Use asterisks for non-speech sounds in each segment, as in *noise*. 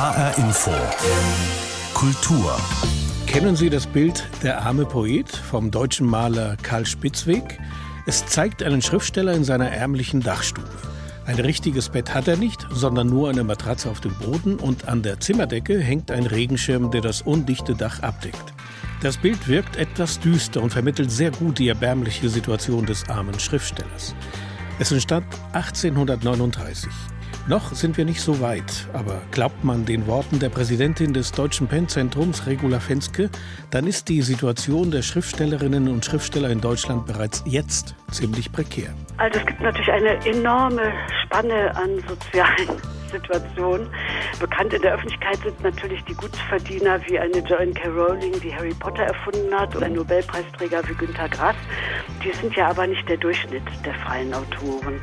HR Info. Kultur. Kennen Sie das Bild Der arme Poet vom deutschen Maler Karl Spitzweg? Es zeigt einen Schriftsteller in seiner ärmlichen Dachstube. Ein richtiges Bett hat er nicht, sondern nur eine Matratze auf dem Boden und an der Zimmerdecke hängt ein Regenschirm, der das undichte Dach abdeckt. Das Bild wirkt etwas düster und vermittelt sehr gut die erbärmliche Situation des armen Schriftstellers. Es entstand 1839. Noch sind wir nicht so weit, aber glaubt man den Worten der Präsidentin des Deutschen Pennzentrums, Regula Fenske, dann ist die Situation der Schriftstellerinnen und Schriftsteller in Deutschland bereits jetzt ziemlich prekär. Also es gibt natürlich eine enorme Spanne an sozialen Situation. Bekannt in der Öffentlichkeit sind natürlich die Gutsverdiener wie eine Joanne K. Rowling, die Harry Potter erfunden hat, oder ein Nobelpreisträger wie Günter Grass. Die sind ja aber nicht der Durchschnitt der freien Autoren.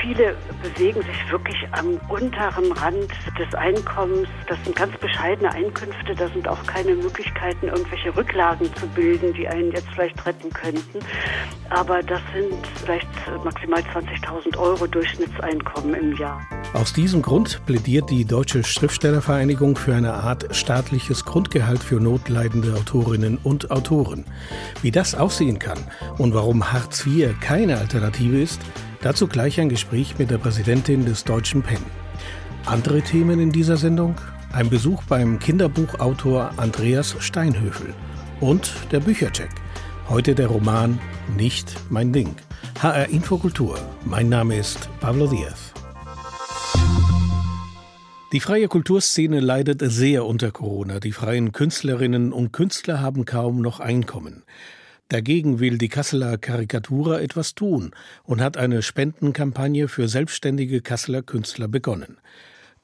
Viele bewegen sich wirklich am unteren Rand des Einkommens. Das sind ganz bescheidene Einkünfte. Da sind auch keine Möglichkeiten, irgendwelche Rücklagen zu bilden, die einen jetzt vielleicht retten könnten. Aber das sind vielleicht maximal 20.000 Euro Durchschnittseinkommen im Jahr. Aus diesem Grund plädiert die Deutsche Schriftstellervereinigung für eine Art staatliches Grundgehalt für notleidende Autorinnen und Autoren. Wie das aussehen kann und warum Hartz IV keine Alternative ist, dazu gleich ein Gespräch mit der Präsidentin des Deutschen Penn. Andere Themen in dieser Sendung? Ein Besuch beim Kinderbuchautor Andreas Steinhöfel und der Büchercheck. Heute der Roman Nicht mein Ding. HR Infokultur. Mein Name ist Pablo Diaz. Die freie Kulturszene leidet sehr unter Corona. Die freien Künstlerinnen und Künstler haben kaum noch Einkommen. Dagegen will die Kasseler Karikatura etwas tun und hat eine Spendenkampagne für selbstständige Kasseler Künstler begonnen.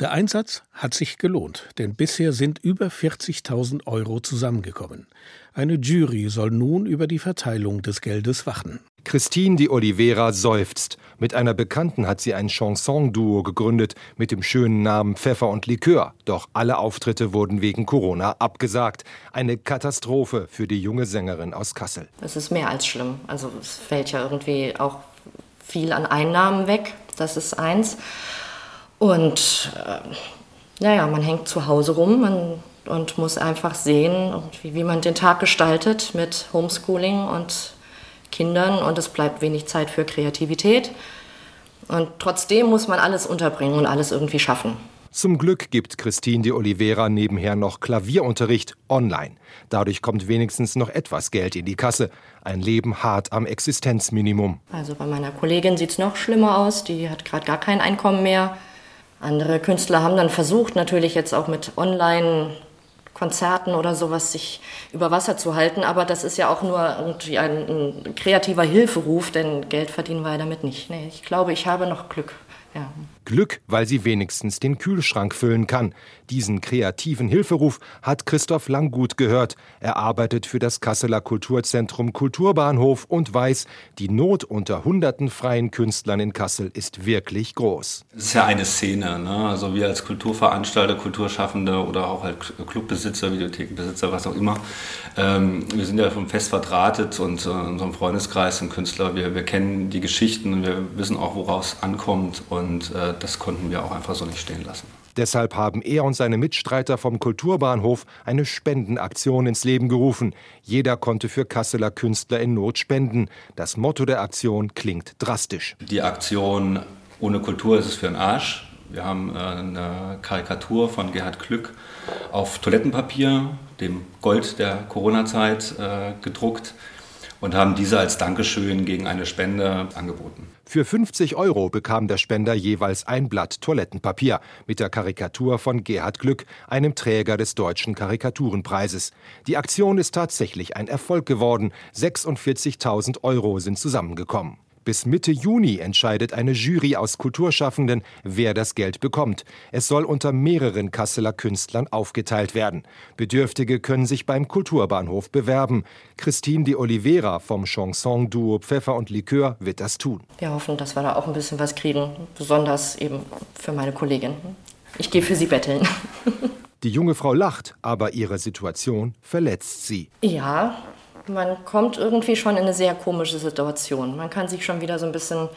Der Einsatz hat sich gelohnt, denn bisher sind über 40.000 Euro zusammengekommen. Eine Jury soll nun über die Verteilung des Geldes wachen. Christine Di Oliveira seufzt. Mit einer Bekannten hat sie ein Chanson-Duo gegründet mit dem schönen Namen Pfeffer und Likör. Doch alle Auftritte wurden wegen Corona abgesagt. Eine Katastrophe für die junge Sängerin aus Kassel. Es ist mehr als schlimm. Also es fällt ja irgendwie auch viel an Einnahmen weg. Das ist eins. Und äh, naja, man hängt zu Hause rum man, und muss einfach sehen, wie, wie man den Tag gestaltet mit Homeschooling und Kindern und es bleibt wenig Zeit für Kreativität. Und trotzdem muss man alles unterbringen und alles irgendwie schaffen. Zum Glück gibt Christine de Oliveira nebenher noch Klavierunterricht online. Dadurch kommt wenigstens noch etwas Geld in die Kasse. Ein Leben hart am Existenzminimum. Also bei meiner Kollegin sieht es noch schlimmer aus. Die hat gerade gar kein Einkommen mehr. Andere Künstler haben dann versucht, natürlich jetzt auch mit Online Konzerten oder sowas sich über Wasser zu halten. Aber das ist ja auch nur ein, ein kreativer Hilferuf, denn Geld verdienen wir ja damit nicht. Nee, ich glaube, ich habe noch Glück. Ja. Glück, weil sie wenigstens den Kühlschrank füllen kann. Diesen kreativen Hilferuf hat Christoph Langgut gehört. Er arbeitet für das Kasseler Kulturzentrum Kulturbahnhof und weiß, die Not unter hunderten freien Künstlern in Kassel ist wirklich groß. Es ist ja eine Szene. Ne? Also wir als Kulturveranstalter, Kulturschaffende oder auch als Clubbesitzer, Videothekenbesitzer, was auch immer, ähm, wir sind ja schon fest verdrahtet und äh, in unserem Freundeskreis sind Künstler. Wir, wir kennen die Geschichten und wir wissen auch, woraus ankommt und äh, das konnten wir auch einfach so nicht stehen lassen. Deshalb haben er und seine Mitstreiter vom Kulturbahnhof eine Spendenaktion ins Leben gerufen. Jeder konnte für Kasseler Künstler in Not spenden. Das Motto der Aktion klingt drastisch. Die Aktion Ohne Kultur ist es für den Arsch. Wir haben äh, eine Karikatur von Gerhard Klück auf Toilettenpapier, dem Gold der Corona-Zeit, äh, gedruckt und haben diese als Dankeschön gegen eine Spende angeboten. Für 50 Euro bekam der Spender jeweils ein Blatt Toilettenpapier mit der Karikatur von Gerhard Glück, einem Träger des Deutschen Karikaturenpreises. Die Aktion ist tatsächlich ein Erfolg geworden. 46.000 Euro sind zusammengekommen. Bis Mitte Juni entscheidet eine Jury aus Kulturschaffenden, wer das Geld bekommt. Es soll unter mehreren Kasseler Künstlern aufgeteilt werden. Bedürftige können sich beim Kulturbahnhof bewerben. Christine de Oliveira vom Chanson-Duo Pfeffer und Likör wird das tun. Wir hoffen, dass wir da auch ein bisschen was kriegen, besonders eben für meine Kollegin. Ich gehe für sie betteln. Die junge Frau lacht, aber ihre Situation verletzt sie. Ja, man kommt irgendwie schon in eine sehr komische Situation. Man kann sich schon wieder so ein bisschen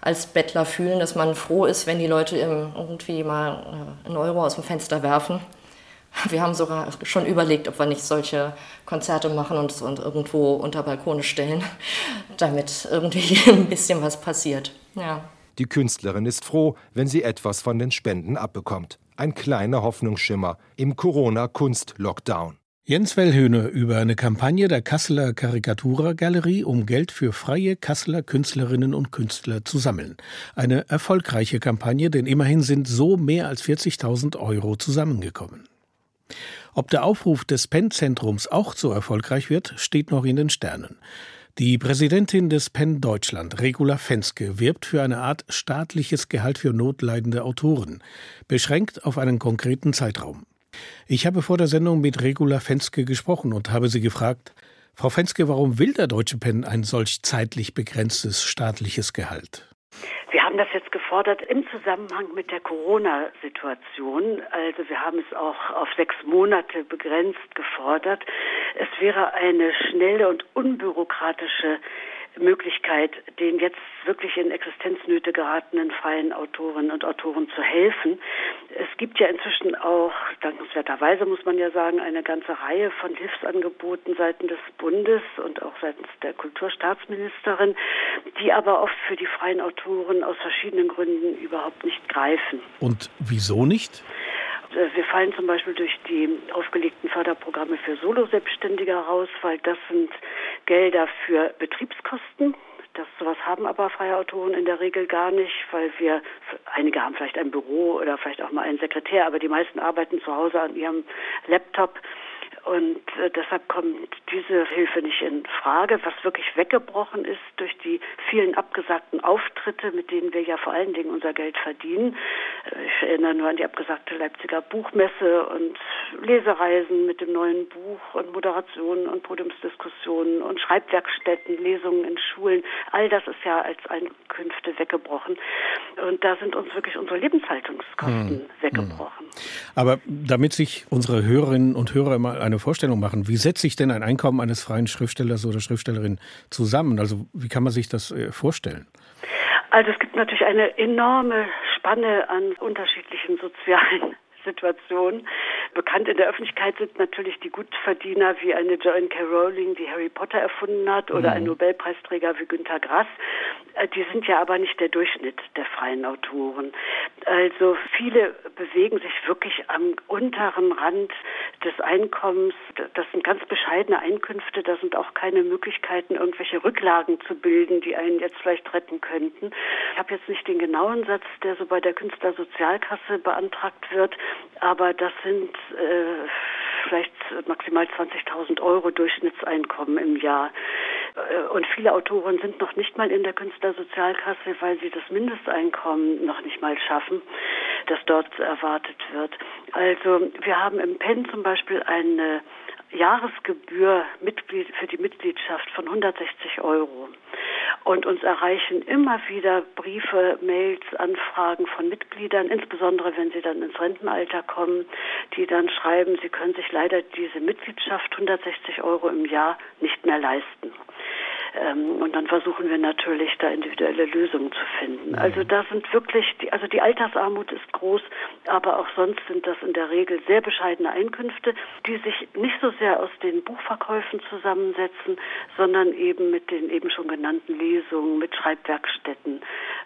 als Bettler fühlen, dass man froh ist, wenn die Leute irgendwie mal einen Euro aus dem Fenster werfen. *laughs* Wir haben sogar schon überlegt, ob wir nicht solche Konzerte machen und uns irgendwo unter Balkone stellen, *laughs* damit irgendwie *laughs* ein bisschen was passiert. Ja. Die Künstlerin ist froh, wenn sie etwas von den Spenden abbekommt. Ein kleiner Hoffnungsschimmer im Corona-Kunst-Lockdown. Jens Wellhöhne über eine Kampagne der Kasseler Karikaturgalerie, um Geld für freie Kasseler Künstlerinnen und Künstler zu sammeln. Eine erfolgreiche Kampagne, denn immerhin sind so mehr als 40.000 Euro zusammengekommen. Ob der Aufruf des PEN-Zentrums auch so erfolgreich wird, steht noch in den Sternen. Die Präsidentin des PEN Deutschland, Regula Fenske, wirbt für eine Art staatliches Gehalt für notleidende Autoren, beschränkt auf einen konkreten Zeitraum. Ich habe vor der Sendung mit Regula Fenske gesprochen und habe sie gefragt, Frau Fenske, warum will der Deutsche Pen ein solch zeitlich begrenztes staatliches Gehalt? Wir haben das jetzt gefordert im Zusammenhang mit der Corona-Situation. Also wir haben es auch auf sechs Monate begrenzt gefordert. Es wäre eine schnelle und unbürokratische Möglichkeit, den jetzt wirklich in Existenznöte geratenen freien Autorinnen und Autoren zu helfen. Es gibt ja inzwischen auch, dankenswerterweise muss man ja sagen, eine ganze Reihe von Hilfsangeboten seitens des Bundes und auch seitens der Kulturstaatsministerin, die aber oft für die freien Autoren aus verschiedenen Gründen überhaupt nicht greifen. Und wieso nicht? Äh, wir fallen zum Beispiel durch die aufgelegten Förderprogramme für Solo-Selbstständige heraus, weil das sind Gelder für Betriebskosten. Das sowas haben aber freie Autoren in der Regel gar nicht, weil wir einige haben vielleicht ein Büro oder vielleicht auch mal einen Sekretär, aber die meisten arbeiten zu Hause an ihrem Laptop und äh, deshalb kommt diese Hilfe nicht in Frage. Was wirklich weggebrochen ist durch die vielen abgesagten Auftritte, mit denen wir ja vor allen Dingen unser Geld verdienen. Äh, ich erinnere nur an die abgesagte Leipziger Buchmesse und Lesereisen mit dem neuen Buch und Moderationen und Podiumsdiskussionen und Schreibwerkstätten, Lesungen in Schulen. All das ist ja als Einkünfte weggebrochen. Und da sind uns wirklich unsere Lebenshaltungskosten hm. weggebrochen. Aber damit sich unsere Hörerinnen und Hörer mal eine eine Vorstellung machen. Wie setzt sich denn ein Einkommen eines freien Schriftstellers oder Schriftstellerin zusammen? Also wie kann man sich das äh, vorstellen? Also es gibt natürlich eine enorme Spanne an unterschiedlichen sozialen *laughs* Situation. Bekannt in der Öffentlichkeit sind natürlich die Gutverdiener wie eine Joanne K. Rowling, die Harry Potter erfunden hat, oder mhm. ein Nobelpreisträger wie Günter Grass. Äh, die sind ja aber nicht der Durchschnitt der freien Autoren. Also viele bewegen sich wirklich am unteren Rand des Einkommens. Das sind ganz bescheidene Einkünfte. Da sind auch keine Möglichkeiten, irgendwelche Rücklagen zu bilden, die einen jetzt vielleicht retten könnten. Ich habe jetzt nicht den genauen Satz, der so bei der Künstlersozialkasse beantragt wird. Aber das sind äh, vielleicht maximal 20.000 Euro Durchschnittseinkommen im Jahr. Äh, und viele Autoren sind noch nicht mal in der Künstlersozialkasse, weil sie das Mindesteinkommen noch nicht mal schaffen, das dort erwartet wird. Also wir haben im PEN zum Beispiel eine Jahresgebühr für die Mitgliedschaft von 160 Euro. Und uns erreichen immer wieder Briefe, Mails, Anfragen von Mitgliedern, insbesondere wenn sie dann ins Rentenalter kommen, die dann schreiben, sie können sich leider diese Mitgliedschaft 160 Euro im Jahr nicht mehr leisten. Ähm, und dann versuchen wir natürlich, da individuelle Lösungen zu finden. Mhm. Also da sind wirklich, die, also die Altersarmut ist groß, aber auch sonst sind das in der Regel sehr bescheidene Einkünfte, die sich nicht so sehr aus den Buchverkäufen zusammensetzen, sondern eben mit den eben schon genannten Lesungen, mit Schreibwerkstätten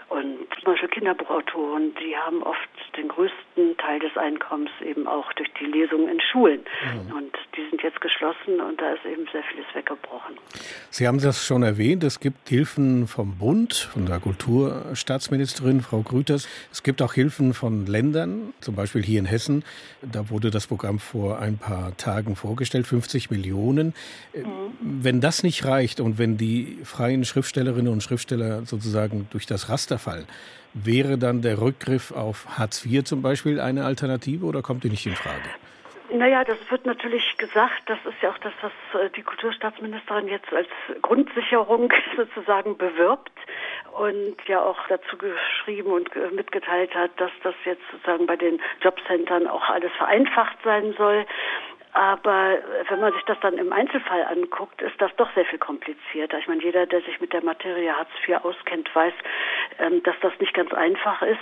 und zum Beispiel Kinderbuchautoren, die haben oft den größten Teil des Einkommens eben auch durch die Lesungen in Schulen. Mhm. Und die sind jetzt geschlossen und da ist eben sehr vieles weggebrochen. Sie haben das schon erwähnt, es gibt Hilfen vom Bund, von der Kulturstaatsministerin Frau Grüters. Es gibt auch Hilfen von Ländern, zum Beispiel hier in Hessen. Da wurde das Programm vor ein paar Tagen vorgestellt, 50 Millionen. Mhm. Wenn das nicht reicht und wenn die freien Schriftstellerinnen und Schriftsteller sozusagen durch das Raster fallen, wäre dann der Rückgriff auf Hartz IV zum Beispiel eine Alternative oder kommt die nicht in Frage? Naja, das wird natürlich gesagt. Das ist ja auch das, was äh, die Kulturstaatsministerin jetzt als Grundsicherung *laughs* sozusagen bewirbt und ja auch dazu geschrieben und mitgeteilt hat, dass das jetzt sozusagen bei den Jobcentern auch alles vereinfacht sein soll. Aber wenn man sich das dann im Einzelfall anguckt, ist das doch sehr viel komplizierter. Ich meine, jeder, der sich mit der Materie Hartz IV auskennt, weiß, ähm, dass das nicht ganz einfach ist.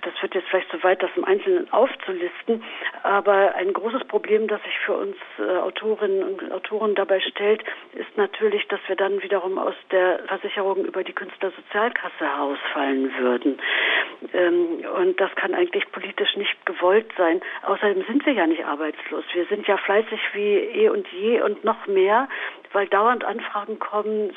Das wird jetzt vielleicht zu weit, das im Einzelnen aufzulisten. Aber ein großes Problem, das sich für uns äh, Autorinnen und Autoren dabei stellt, ist natürlich, dass wir dann wiederum aus der Versicherung über die Künstlersozialkasse herausfallen würden. Ähm, und das kann eigentlich politisch nicht gewollt sein. Außerdem sind wir ja nicht arbeitslos. Wir sind ja fleißig wie eh und je und noch mehr weil dauernd Anfragen kommen,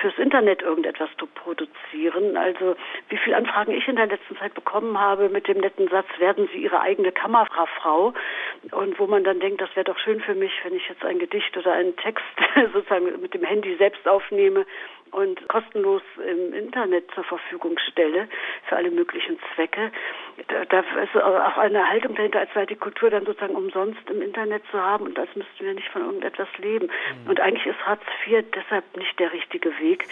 fürs Internet irgendetwas zu produzieren. Also wie viele Anfragen ich in der letzten Zeit bekommen habe mit dem netten Satz, werden Sie Ihre eigene Kamerafrau? Und wo man dann denkt, das wäre doch schön für mich, wenn ich jetzt ein Gedicht oder einen Text *laughs* sozusagen mit dem Handy selbst aufnehme und kostenlos im Internet zur Verfügung stelle für alle möglichen Zwecke. Da, da ist auch eine Haltung dahinter, als sei die Kultur dann sozusagen umsonst im Internet zu haben und als müssten wir nicht von irgendetwas leben. Mhm. Und eigentlich ist Hartz IV deshalb nicht der richtige Weg,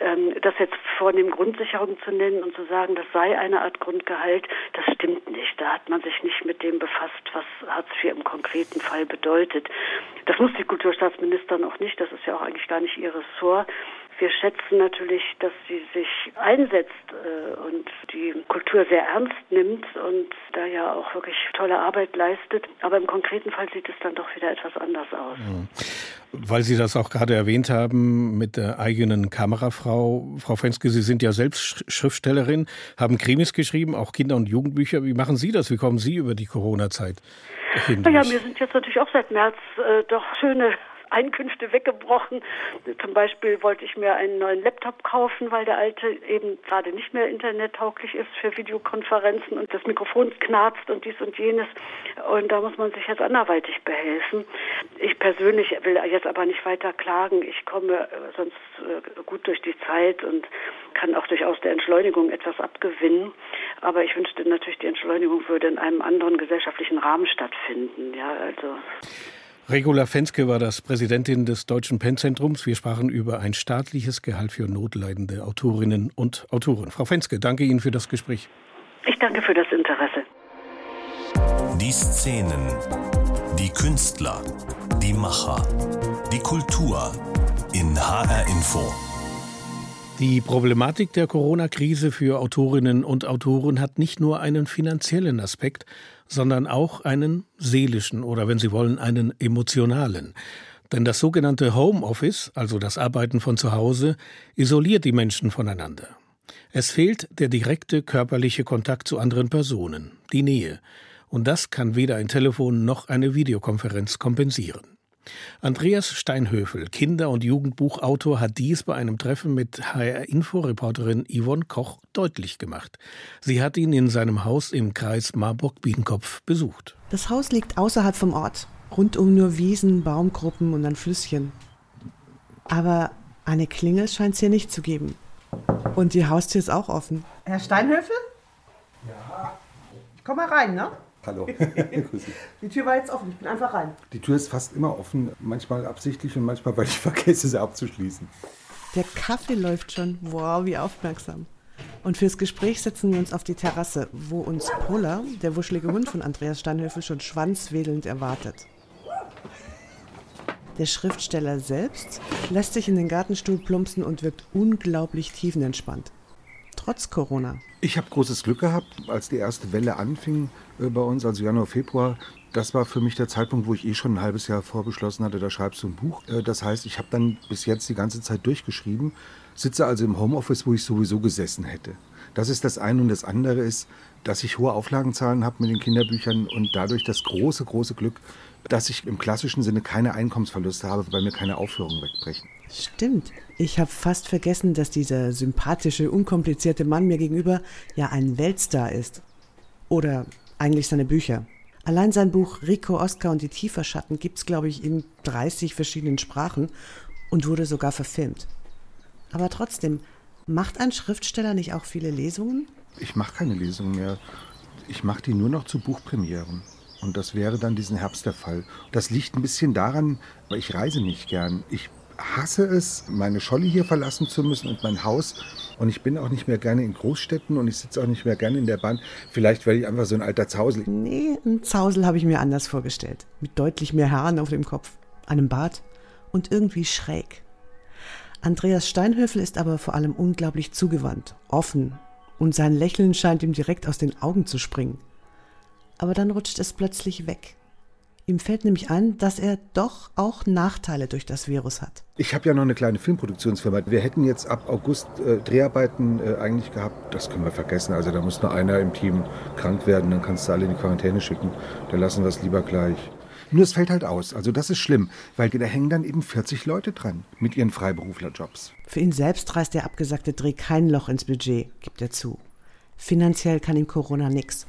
ähm, das jetzt vornehm Grundsicherung zu nennen und zu sagen, das sei eine Art Grundgehalt, das stimmt nicht. Da hat man sich nicht mit dem befasst, was Hartz IV im konkreten Fall bedeutet. Das muss die Kulturstaatsministerin auch nicht, das ist ja auch eigentlich gar nicht ihr Ressort wir schätzen natürlich, dass sie sich einsetzt äh, und die Kultur sehr ernst nimmt und da ja auch wirklich tolle Arbeit leistet. Aber im konkreten Fall sieht es dann doch wieder etwas anders aus. Mhm. Weil Sie das auch gerade erwähnt haben mit der eigenen Kamerafrau. Frau Fenske, Sie sind ja selbst Schriftstellerin, haben Krimis geschrieben, auch Kinder- und Jugendbücher. Wie machen Sie das? Wie kommen Sie über die Corona-Zeit? Naja, mir sind jetzt natürlich auch seit März äh, doch schöne Einkünfte weggebrochen. Zum Beispiel wollte ich mir einen neuen Laptop kaufen, weil der alte eben gerade nicht mehr internettauglich ist für Videokonferenzen und das Mikrofon knarzt und dies und jenes. Und da muss man sich jetzt anderweitig behelfen. Ich persönlich will jetzt aber nicht weiter klagen. Ich komme äh, sonst äh, gut durch die Zeit und kann auch durchaus der Entschleunigung etwas abgewinnen. Aber ich wünschte natürlich, die Entschleunigung würde in einem anderen gesellschaftlichen Rahmen stattfinden. Ja, also. Regula Fenske war das Präsidentin des Deutschen Pennzentrums. Wir sprachen über ein staatliches Gehalt für notleidende Autorinnen und Autoren. Frau Fenske, danke Ihnen für das Gespräch. Ich danke für das Interesse. Die Szenen, die Künstler, die Macher, die Kultur in HR Info. Die Problematik der Corona-Krise für Autorinnen und Autoren hat nicht nur einen finanziellen Aspekt, sondern auch einen seelischen oder wenn Sie wollen, einen emotionalen. Denn das sogenannte Homeoffice, also das Arbeiten von zu Hause, isoliert die Menschen voneinander. Es fehlt der direkte körperliche Kontakt zu anderen Personen, die Nähe. Und das kann weder ein Telefon noch eine Videokonferenz kompensieren. Andreas Steinhöfel, Kinder- und Jugendbuchautor, hat dies bei einem Treffen mit HR-Info-Reporterin Yvonne Koch deutlich gemacht. Sie hat ihn in seinem Haus im Kreis Marburg-Biedenkopf besucht. Das Haus liegt außerhalb vom Ort. Rundum nur Wiesen, Baumgruppen und ein Flüsschen. Aber eine Klingel scheint es hier nicht zu geben. Und die Haustür ist auch offen. Herr Steinhöfel? Ja. Komm mal rein, ne? Hallo. *laughs* die Tür war jetzt offen, ich bin einfach rein. Die Tür ist fast immer offen, manchmal absichtlich und manchmal, weil ich *laughs* vergesse, sie abzuschließen. Der Kaffee läuft schon. Wow, wie aufmerksam. Und fürs Gespräch setzen wir uns auf die Terrasse, wo uns Pola, der wuschelige Hund von Andreas Steinhöfel, schon schwanzwedelnd erwartet. Der Schriftsteller selbst lässt sich in den Gartenstuhl plumpsen und wirkt unglaublich tiefenentspannt trotz Corona? Ich habe großes Glück gehabt, als die erste Welle anfing äh, bei uns, also Januar, Februar. Das war für mich der Zeitpunkt, wo ich eh schon ein halbes Jahr vorbeschlossen hatte, da schreibst du ein Buch. Äh, das heißt, ich habe dann bis jetzt die ganze Zeit durchgeschrieben, sitze also im Homeoffice, wo ich sowieso gesessen hätte. Das ist das eine und das andere ist, dass ich hohe Auflagenzahlen habe mit den Kinderbüchern und dadurch das große, große Glück, dass ich im klassischen Sinne keine Einkommensverluste habe, weil mir keine Aufführungen wegbrechen. Stimmt. Ich habe fast vergessen, dass dieser sympathische, unkomplizierte Mann mir gegenüber ja ein Weltstar ist. Oder eigentlich seine Bücher. Allein sein Buch Rico, Oscar und die Tieferschatten gibt es, glaube ich, in 30 verschiedenen Sprachen und wurde sogar verfilmt. Aber trotzdem, macht ein Schriftsteller nicht auch viele Lesungen? Ich mache keine Lesungen mehr. Ich mache die nur noch zu Buchpremieren. Und das wäre dann diesen Herbst der Fall. Das liegt ein bisschen daran, weil ich reise nicht gern. Ich hasse es, meine Scholle hier verlassen zu müssen und mein Haus. Und ich bin auch nicht mehr gerne in Großstädten und ich sitze auch nicht mehr gerne in der Bahn. Vielleicht werde ich einfach so ein alter Zausel. Nee, ein Zausel habe ich mir anders vorgestellt. Mit deutlich mehr Haaren auf dem Kopf, einem Bart und irgendwie schräg. Andreas Steinhöfel ist aber vor allem unglaublich zugewandt, offen und sein Lächeln scheint ihm direkt aus den Augen zu springen. Aber dann rutscht es plötzlich weg. Ihm fällt nämlich ein, dass er doch auch Nachteile durch das Virus hat. Ich habe ja noch eine kleine Filmproduktionsfirma. Wir hätten jetzt ab August äh, Dreharbeiten äh, eigentlich gehabt. Das können wir vergessen. Also da muss nur einer im Team krank werden, dann kannst du alle in die Quarantäne schicken. Dann lassen wir es lieber gleich. Nur es fällt halt aus. Also das ist schlimm, weil da hängen dann eben 40 Leute dran mit ihren Freiberuflerjobs. Für ihn selbst reißt der abgesagte Dreh kein Loch ins Budget, gibt er zu. Finanziell kann ihm Corona nix.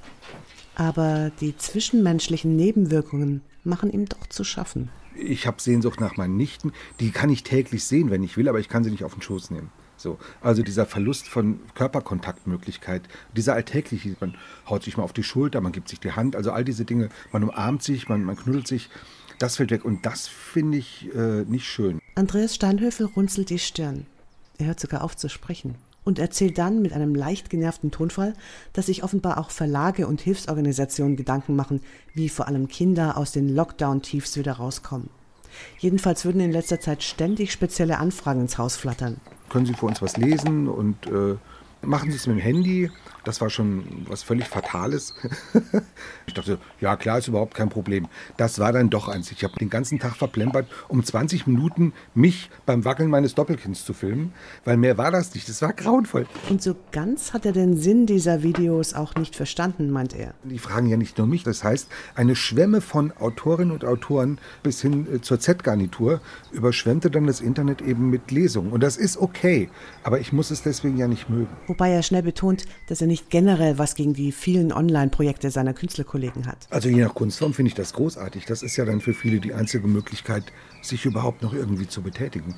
Aber die zwischenmenschlichen Nebenwirkungen machen ihm doch zu schaffen. Ich habe Sehnsucht nach meinen Nichten. Die kann ich täglich sehen, wenn ich will, aber ich kann sie nicht auf den Schoß nehmen. So, also dieser Verlust von Körperkontaktmöglichkeit, dieser alltägliche, man haut sich mal auf die Schulter, man gibt sich die Hand, also all diese Dinge, man umarmt sich, man, man knuddelt sich, das fällt weg und das finde ich äh, nicht schön. Andreas Steinhöfel runzelt die Stirn. Er hört sogar auf zu sprechen und erzählt dann mit einem leicht genervten Tonfall, dass sich offenbar auch Verlage und Hilfsorganisationen Gedanken machen, wie vor allem Kinder aus den Lockdown-Tiefs wieder rauskommen. Jedenfalls würden in letzter Zeit ständig spezielle Anfragen ins Haus flattern. Können Sie für uns was lesen und äh, machen Sie es mit dem Handy? Das war schon was völlig Fatales. *laughs* ich dachte, ja klar, ist überhaupt kein Problem. Das war dann doch eins. Ich habe den ganzen Tag verplempert, um 20 Minuten mich beim Wackeln meines Doppelkinds zu filmen, weil mehr war das nicht. Das war grauenvoll. Und so ganz hat er den Sinn dieser Videos auch nicht verstanden, meint er. Die fragen ja nicht nur mich. Das heißt, eine Schwemme von Autorinnen und Autoren bis hin äh, zur Z-Garnitur überschwemmte dann das Internet eben mit Lesungen. Und das ist okay. Aber ich muss es deswegen ja nicht mögen. Wobei er schnell betont, dass er nicht generell was gegen die vielen Online-Projekte seiner Künstlerkollegen hat. Also je nach Kunstform finde ich das großartig. Das ist ja dann für viele die einzige Möglichkeit, sich überhaupt noch irgendwie zu betätigen.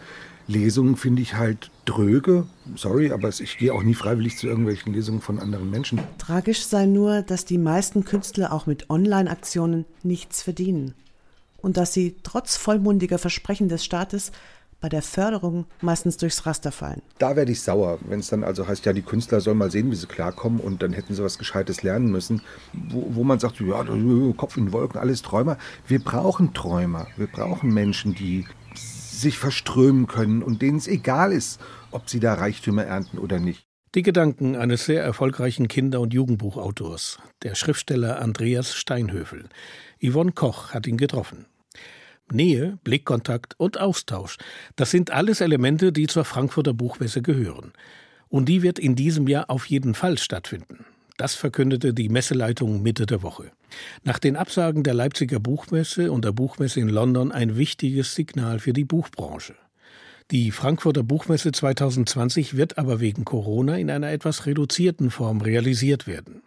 Lesungen finde ich halt dröge. Sorry, aber ich gehe auch nie freiwillig zu irgendwelchen Lesungen von anderen Menschen. Tragisch sei nur, dass die meisten Künstler auch mit Online-Aktionen nichts verdienen. Und dass sie trotz vollmundiger Versprechen des Staates bei der Förderung meistens durchs Raster fallen. Da werde ich sauer, wenn es dann also heißt, ja, die Künstler sollen mal sehen, wie sie klarkommen und dann hätten sie was Gescheites lernen müssen, wo, wo man sagt, ja, Kopf in Wolken, alles Träumer. Wir brauchen Träumer, wir brauchen Menschen, die sich verströmen können und denen es egal ist, ob sie da Reichtümer ernten oder nicht. Die Gedanken eines sehr erfolgreichen Kinder- und Jugendbuchautors, der Schriftsteller Andreas Steinhöfel. Yvonne Koch hat ihn getroffen. Nähe, Blickkontakt und Austausch, das sind alles Elemente, die zur Frankfurter Buchmesse gehören. Und die wird in diesem Jahr auf jeden Fall stattfinden. Das verkündete die Messeleitung Mitte der Woche. Nach den Absagen der Leipziger Buchmesse und der Buchmesse in London ein wichtiges Signal für die Buchbranche. Die Frankfurter Buchmesse 2020 wird aber wegen Corona in einer etwas reduzierten Form realisiert werden.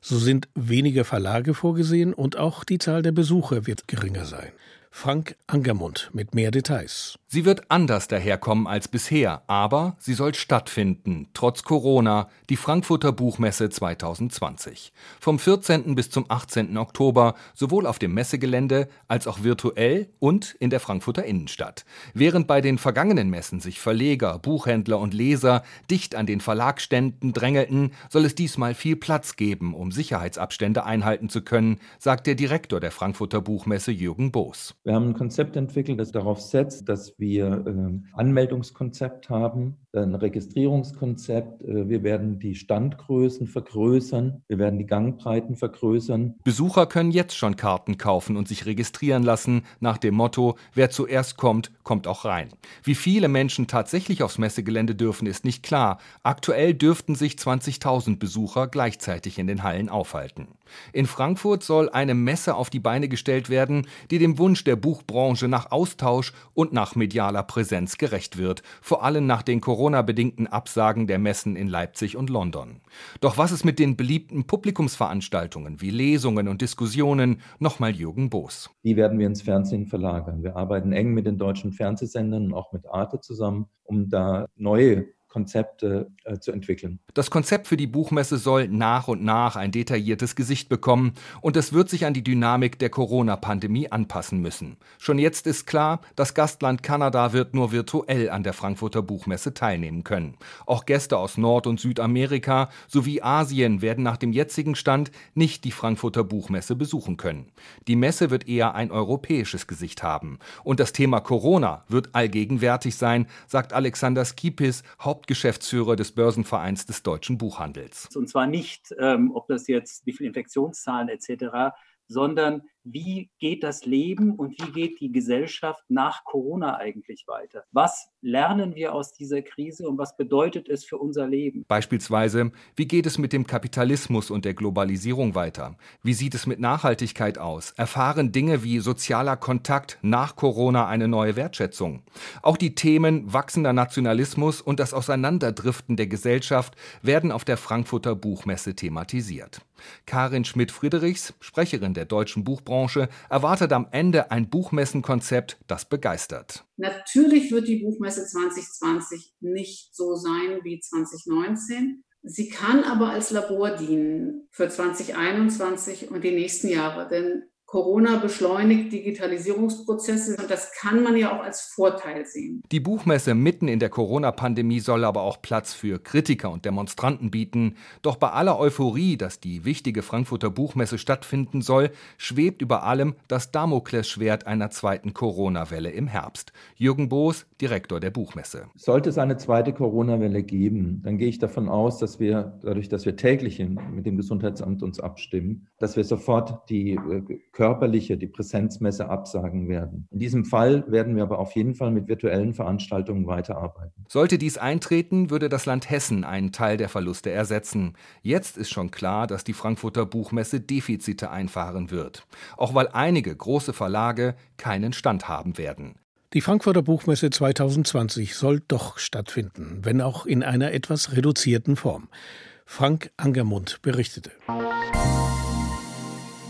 So sind weniger Verlage vorgesehen und auch die Zahl der Besucher wird geringer sein. Frank Angermund mit mehr Details. Sie wird anders daherkommen als bisher, aber sie soll stattfinden, trotz Corona, die Frankfurter Buchmesse 2020. Vom 14. bis zum 18. Oktober, sowohl auf dem Messegelände als auch virtuell und in der Frankfurter Innenstadt. Während bei den vergangenen Messen sich Verleger, Buchhändler und Leser dicht an den Verlagständen drängelten, soll es diesmal viel Platz geben, um Sicherheitsabstände einhalten zu können, sagt der Direktor der Frankfurter Buchmesse Jürgen Boos. Wir haben ein Konzept entwickelt, das darauf setzt, dass wir äh, Anmeldungskonzept haben, ein Registrierungskonzept. Äh, wir werden die Standgrößen vergrößern. Wir werden die Gangbreiten vergrößern. Besucher können jetzt schon Karten kaufen und sich registrieren lassen nach dem Motto, wer zuerst kommt, kommt auch rein. Wie viele Menschen tatsächlich aufs Messegelände dürfen, ist nicht klar. Aktuell dürften sich 20.000 Besucher gleichzeitig in den Hallen aufhalten. In Frankfurt soll eine Messe auf die Beine gestellt werden, die dem Wunsch der Buchbranche nach Austausch und nach medialer Präsenz gerecht wird, vor allem nach den Corona-bedingten Absagen der Messen in Leipzig und London. Doch was ist mit den beliebten Publikumsveranstaltungen wie Lesungen und Diskussionen? Nochmal Jürgen Boos. Die werden wir ins Fernsehen verlagern. Wir arbeiten eng mit den deutschen Fernsehsendern und auch mit Arte zusammen, um da neue Konzepte äh, zu entwickeln. Das Konzept für die Buchmesse soll nach und nach ein detailliertes Gesicht bekommen und es wird sich an die Dynamik der Corona-Pandemie anpassen müssen. Schon jetzt ist klar, das Gastland Kanada wird nur virtuell an der Frankfurter Buchmesse teilnehmen können. Auch Gäste aus Nord- und Südamerika sowie Asien werden nach dem jetzigen Stand nicht die Frankfurter Buchmesse besuchen können. Die Messe wird eher ein europäisches Gesicht haben. Und das Thema Corona wird allgegenwärtig sein, sagt Alexander Skipis, Hauptgeschäftsführer des Börsenvereins des deutschen Buchhandels. Und zwar nicht, ähm, ob das jetzt, wie viele Infektionszahlen etc., sondern wie geht das Leben und wie geht die Gesellschaft nach Corona eigentlich weiter? Was lernen wir aus dieser Krise und was bedeutet es für unser Leben? Beispielsweise, wie geht es mit dem Kapitalismus und der Globalisierung weiter? Wie sieht es mit Nachhaltigkeit aus? Erfahren Dinge wie sozialer Kontakt nach Corona eine neue Wertschätzung? Auch die Themen wachsender Nationalismus und das Auseinanderdriften der Gesellschaft werden auf der Frankfurter Buchmesse thematisiert. Karin Schmidt-Friedrichs, Sprecherin der Deutschen Buchbranche, Buchbranche erwartet am Ende ein Buchmessenkonzept, das begeistert. Natürlich wird die Buchmesse 2020 nicht so sein wie 2019. Sie kann aber als Labor dienen für 2021 und die nächsten Jahre, denn Corona beschleunigt Digitalisierungsprozesse und das kann man ja auch als Vorteil sehen. Die Buchmesse mitten in der Corona-Pandemie soll aber auch Platz für Kritiker und Demonstranten bieten. Doch bei aller Euphorie, dass die wichtige Frankfurter Buchmesse stattfinden soll, schwebt über allem das Damoklesschwert einer zweiten Corona-Welle im Herbst. Jürgen Boos, Direktor der Buchmesse. Sollte es eine zweite Corona-Welle geben, dann gehe ich davon aus, dass wir dadurch, dass wir täglich mit dem Gesundheitsamt uns abstimmen, dass wir sofort die äh, körperliche, die Präsenzmesse absagen werden. In diesem Fall werden wir aber auf jeden Fall mit virtuellen Veranstaltungen weiterarbeiten. Sollte dies eintreten, würde das Land Hessen einen Teil der Verluste ersetzen. Jetzt ist schon klar, dass die Frankfurter Buchmesse Defizite einfahren wird. Auch weil einige große Verlage keinen Stand haben werden. Die Frankfurter Buchmesse 2020 soll doch stattfinden, wenn auch in einer etwas reduzierten Form. Frank Angermund berichtete.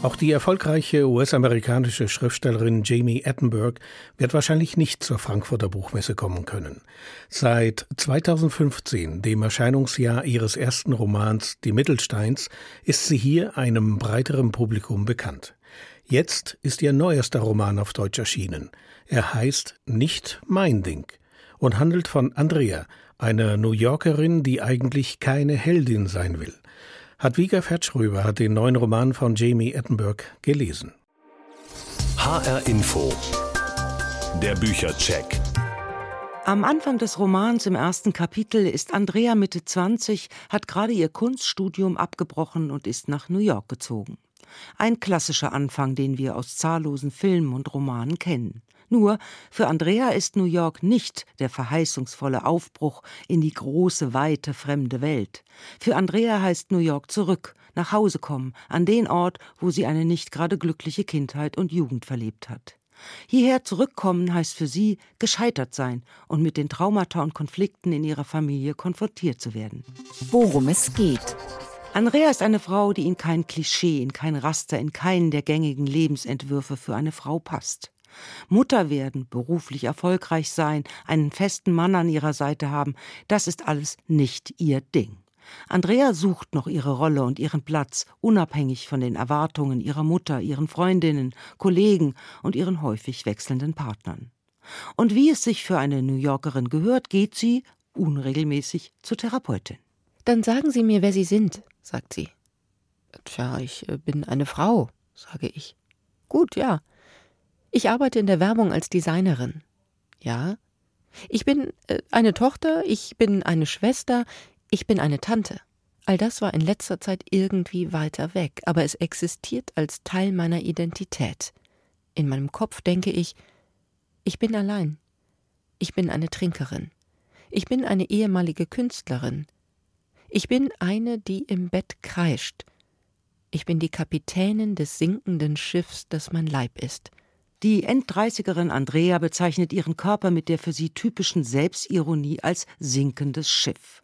Auch die erfolgreiche US-amerikanische Schriftstellerin Jamie Attenberg wird wahrscheinlich nicht zur Frankfurter Buchmesse kommen können. Seit 2015, dem Erscheinungsjahr ihres ersten Romans Die Mittelsteins, ist sie hier einem breiteren Publikum bekannt. Jetzt ist ihr neuester Roman auf Deutsch erschienen. Er heißt Nicht mein Ding und handelt von Andrea, einer New Yorkerin, die eigentlich keine Heldin sein will. Hadwiga Fetschröber hat den neuen Roman von Jamie Attenberg gelesen. HR Info. Der Büchercheck. Am Anfang des Romans im ersten Kapitel ist Andrea Mitte 20, hat gerade ihr Kunststudium abgebrochen und ist nach New York gezogen. Ein klassischer Anfang, den wir aus zahllosen Filmen und Romanen kennen. Nur für Andrea ist New York nicht der verheißungsvolle Aufbruch in die große, weite, fremde Welt. Für Andrea heißt New York zurück, nach Hause kommen, an den Ort, wo sie eine nicht gerade glückliche Kindheit und Jugend verlebt hat. Hierher zurückkommen heißt für sie gescheitert sein und mit den Traumata und Konflikten in ihrer Familie konfrontiert zu werden. Worum es geht. Andrea ist eine Frau, die in kein Klischee, in kein Raster, in keinen der gängigen Lebensentwürfe für eine Frau passt. Mutter werden, beruflich erfolgreich sein, einen festen Mann an ihrer Seite haben, das ist alles nicht ihr Ding. Andrea sucht noch ihre Rolle und ihren Platz, unabhängig von den Erwartungen ihrer Mutter, ihren Freundinnen, Kollegen und ihren häufig wechselnden Partnern. Und wie es sich für eine New Yorkerin gehört, geht sie, unregelmäßig, zur Therapeutin. Dann sagen Sie mir, wer Sie sind, sagt sie. Tja, ich äh, bin eine Frau, sage ich. Gut, ja. Ich arbeite in der Werbung als Designerin. Ja. Ich bin äh, eine Tochter, ich bin eine Schwester, ich bin eine Tante. All das war in letzter Zeit irgendwie weiter weg, aber es existiert als Teil meiner Identität. In meinem Kopf denke ich, ich bin allein. Ich bin eine Trinkerin. Ich bin eine ehemalige Künstlerin. Ich bin eine, die im Bett kreischt. Ich bin die Kapitänin des sinkenden Schiffs, das mein Leib ist. Die Enddreißigerin Andrea bezeichnet ihren Körper mit der für sie typischen Selbstironie als sinkendes Schiff.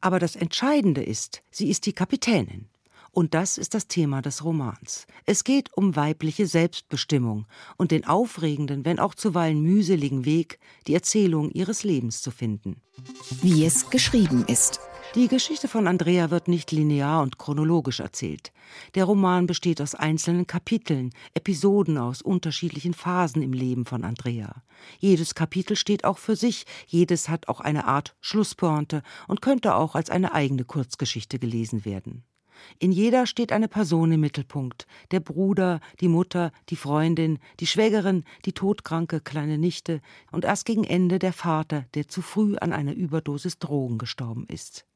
Aber das Entscheidende ist, sie ist die Kapitänin. Und das ist das Thema des Romans. Es geht um weibliche Selbstbestimmung und den aufregenden, wenn auch zuweilen mühseligen Weg, die Erzählung ihres Lebens zu finden. Wie es geschrieben ist. Die Geschichte von Andrea wird nicht linear und chronologisch erzählt. Der Roman besteht aus einzelnen Kapiteln, Episoden aus unterschiedlichen Phasen im Leben von Andrea. Jedes Kapitel steht auch für sich, jedes hat auch eine Art Schlusspointe und könnte auch als eine eigene Kurzgeschichte gelesen werden. In jeder steht eine Person im Mittelpunkt. Der Bruder, die Mutter, die Freundin, die Schwägerin, die todkranke kleine Nichte und erst gegen Ende der Vater, der zu früh an einer Überdosis Drogen gestorben ist.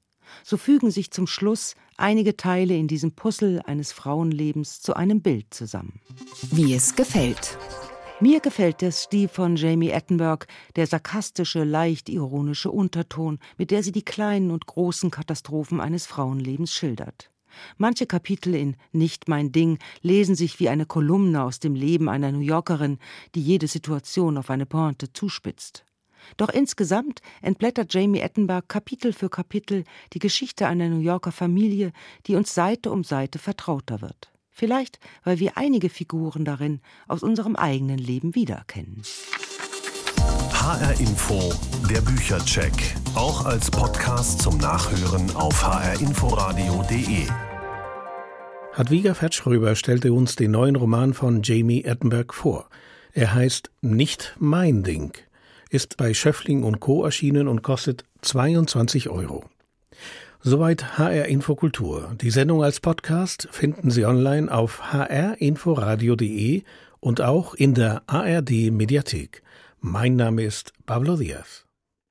So fügen sich zum Schluss einige Teile in diesem Puzzle eines Frauenlebens zu einem Bild zusammen. Wie es gefällt. Mir gefällt der Stil von Jamie Attenberg, der sarkastische, leicht ironische Unterton, mit der sie die kleinen und großen Katastrophen eines Frauenlebens schildert. Manche Kapitel in Nicht mein Ding lesen sich wie eine Kolumne aus dem Leben einer New Yorkerin, die jede Situation auf eine Pointe zuspitzt. Doch insgesamt entblättert Jamie Attenberg Kapitel für Kapitel die Geschichte einer New Yorker Familie, die uns Seite um Seite vertrauter wird. Vielleicht, weil wir einige Figuren darin aus unserem eigenen Leben wiedererkennen. HR Info, der Büchercheck. Auch als Podcast zum Nachhören auf hrinforadio.de. Hadwiga Fetschröber stellte uns den neuen Roman von Jamie Attenberg vor. Er heißt Nicht mein Ding, ist bei Schöffling und Co. erschienen und kostet 22 Euro. Soweit HR Infokultur. Die Sendung als Podcast finden Sie online auf hrinforadio.de und auch in der ARD Mediathek. Mein Name ist Pablo Diaz.